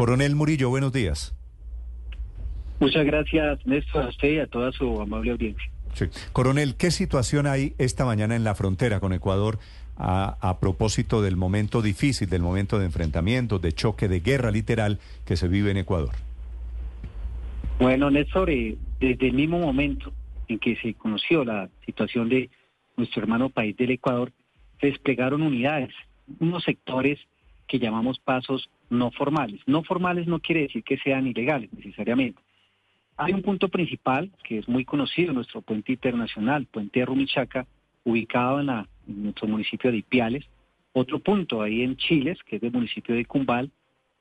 Coronel Murillo, buenos días. Muchas gracias, Néstor, a usted y a toda su amable audiencia. Sí. Coronel, ¿qué situación hay esta mañana en la frontera con Ecuador a, a, propósito del momento difícil, del momento de enfrentamiento, de choque, de guerra literal que se vive en Ecuador? Bueno, Néstor, eh, desde el mismo momento en que se conoció la situación de nuestro hermano país del Ecuador, se desplegaron unidades, unos sectores que llamamos pasos no formales. No formales no quiere decir que sean ilegales necesariamente hay un punto principal que es muy conocido, nuestro puente internacional, puente Rumichaca, ubicado en, nuestro municipio de Ipiales. Otro punto ahí en Chiles, que es del municipio de Cumbal,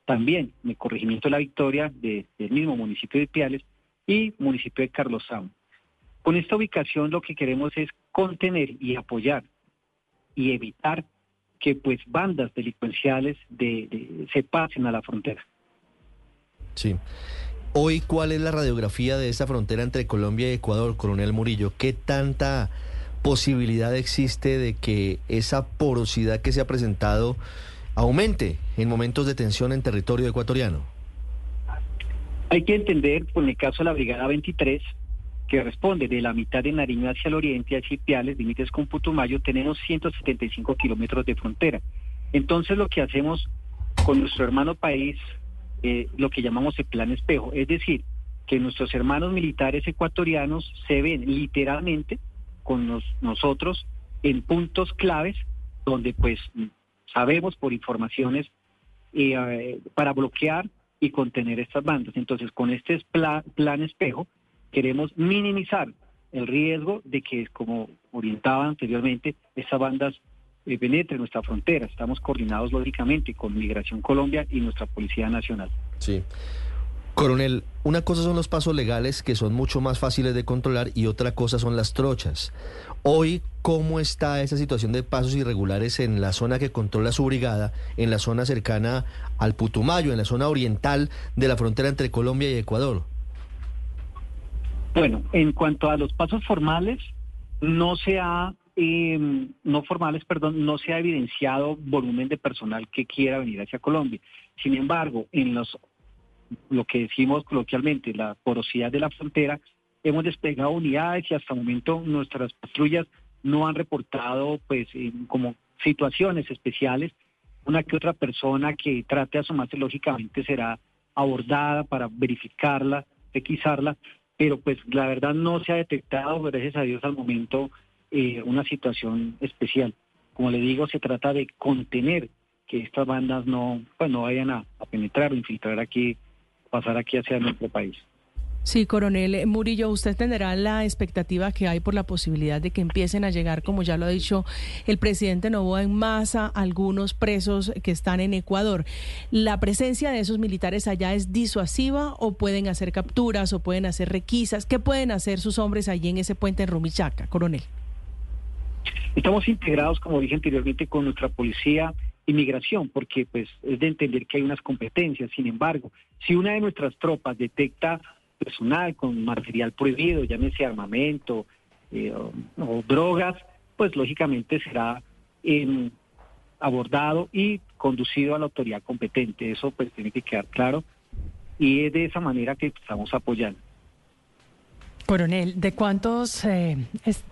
también el corregimiento de la Victoria del mismo municipio de Ipiales y municipio de Carlosao. Con esta ubicación lo que queremos es contener y apoyar y evitar que pues bandas delincuenciales se pasen a la frontera. Sí. Hoy, ¿cuál es la radiografía de esa frontera entre Colombia y Ecuador, coronel Murillo? ¿Qué tanta posibilidad existe de que esa porosidad que se ha presentado aumente en momentos de tensión en territorio ecuatoriano? Hay que entender, por el caso de la Brigada 23, que responde de la mitad de Nariño hacia el oriente, hacia Ipiales, límites con Putumayo, tenemos 175 kilómetros de frontera. Entonces, lo que hacemos con nuestro hermano país, eh, lo que llamamos el plan espejo, es decir, que nuestros hermanos militares ecuatorianos se ven literalmente con nosotros en puntos claves donde pues sabemos por informaciones eh, para bloquear y contener estas bandas. Entonces, con este plan espejo queremos minimizar el riesgo de que, como orientaba anteriormente, estas bandas eh, penetre nuestra frontera. Estamos coordinados lógicamente con Migración Colombia y nuestra Policía Nacional. Sí. Coronel, una cosa son los pasos legales que son mucho más fáciles de controlar y otra cosa son las trochas. Hoy, ¿cómo está esa situación de pasos irregulares en la zona que controla su brigada, en la zona cercana al Putumayo, en la zona oriental de la frontera entre Colombia y Ecuador? Bueno, en cuanto a los pasos formales, no se ha Em, no formales, perdón, no se ha evidenciado volumen de personal que quiera venir hacia Colombia. Sin embargo, en los lo que decimos coloquialmente, la porosidad de la frontera, hemos desplegado unidades y hasta el momento nuestras patrullas no han reportado pues como situaciones especiales. Una que otra persona que trate de asomarse lógicamente será abordada para verificarla, requisarla, pero pues la verdad no se ha detectado, gracias a Dios al momento, eh, una situación especial. Como le digo, se trata de contener que estas bandas no, pues, no vayan a, penetrar o infiltrar aquí, pasar aquí hacia nuestro país. Sí, coronel Murillo, usted tendrá la expectativa que hay por la posibilidad de que empiecen a llegar, como ya lo ha dicho el presidente Novoa, en masa algunos presos que están en Ecuador. ¿La presencia de esos militares allá es disuasiva o pueden hacer capturas o pueden hacer requisas? ¿Qué pueden hacer sus hombres allí en ese puente en Rumichaca, coronel? Estamos integrados, como dije anteriormente, con nuestra policía inmigración, porque pues es de entender que hay unas competencias. Sin embargo, si una de nuestras tropas detecta personal con material prohibido, llámese armamento eh, o, drogas, pues lógicamente será em, abordado y conducido a la autoridad competente. Eso pues tiene que quedar claro y es de esa manera que estamos apoyando. Coronel, ¿de cuántos eh,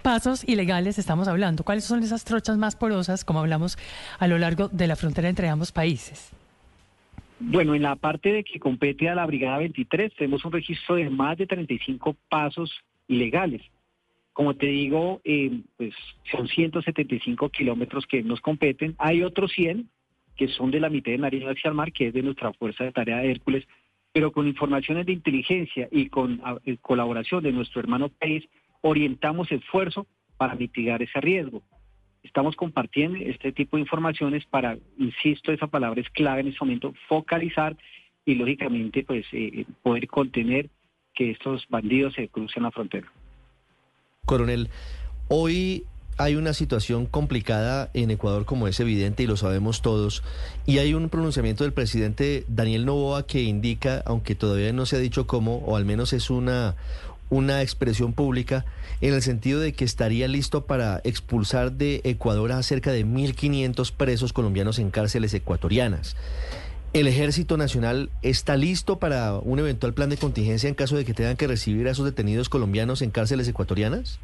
pasos ilegales estamos hablando? ¿Cuáles son esas trochas más porosas, como hablamos, a lo largo de la frontera entre ambos países? Bueno, en la parte de que compete a la Brigada 23, tenemos un registro de más de 35 pasos ilegales. Como te digo, eh, pues son 175 kilómetros que nos competen. Hay otros 100 que son de la mitad de Nariño hacia el mar, que es de nuestra Fuerza de Tarea de Hércules, pero con informaciones de inteligencia y con eh, colaboración de nuestro hermano país, orientamos esfuerzo para mitigar ese riesgo. Estamos compartiendo este tipo de informaciones para, insisto, esa palabra es clave en este momento, focalizar y lógicamente pues eh, poder contener que estos bandidos se crucen la frontera. Coronel, hoy hay una situación complicada en Ecuador, como es evidente y lo sabemos todos, y hay un pronunciamiento del presidente Daniel Novoa que indica, aunque todavía no se ha dicho cómo, o al menos es una, una expresión pública, en el sentido de que estaría listo para expulsar de Ecuador a cerca de 1.500 presos colombianos en cárceles ecuatorianas. ¿El Ejército Nacional está listo para un eventual plan de contingencia en caso de que tengan que recibir a esos detenidos colombianos en cárceles ecuatorianas?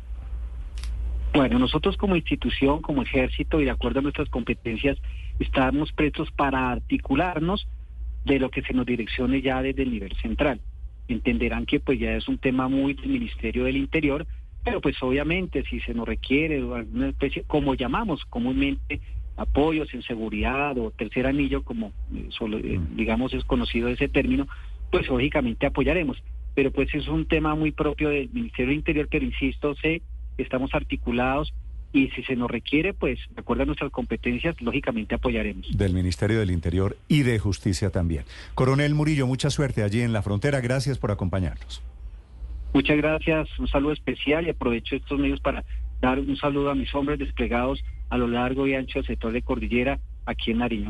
Bueno, nosotros como institución, como ejército y de acuerdo a nuestras competencias, estamos prestos para articularnos de lo que se nos direccione ya desde el nivel central. Entenderán que pues ya es un tema muy del Ministerio del Interior, pero pues obviamente si se nos requiere alguna especie, como llamamos comúnmente, apoyos en seguridad o tercer anillo, como eh, solo, eh, Mm. digamos es conocido ese término, pues lógicamente apoyaremos. Pero pues es un tema muy propio del Ministerio del Interior, pero insisto, sé que estamos articulados y si se nos requiere, pues de acuerdo a nuestras competencias, lógicamente apoyaremos. Del Ministerio del Interior y de Justicia también. Coronel Murillo, mucha suerte allí en la frontera. Gracias por acompañarnos. Muchas gracias, un saludo especial y aprovecho estos medios para dar un saludo a mis hombres desplegados a lo largo y ancho del sector de Cordillera aquí en Nariño.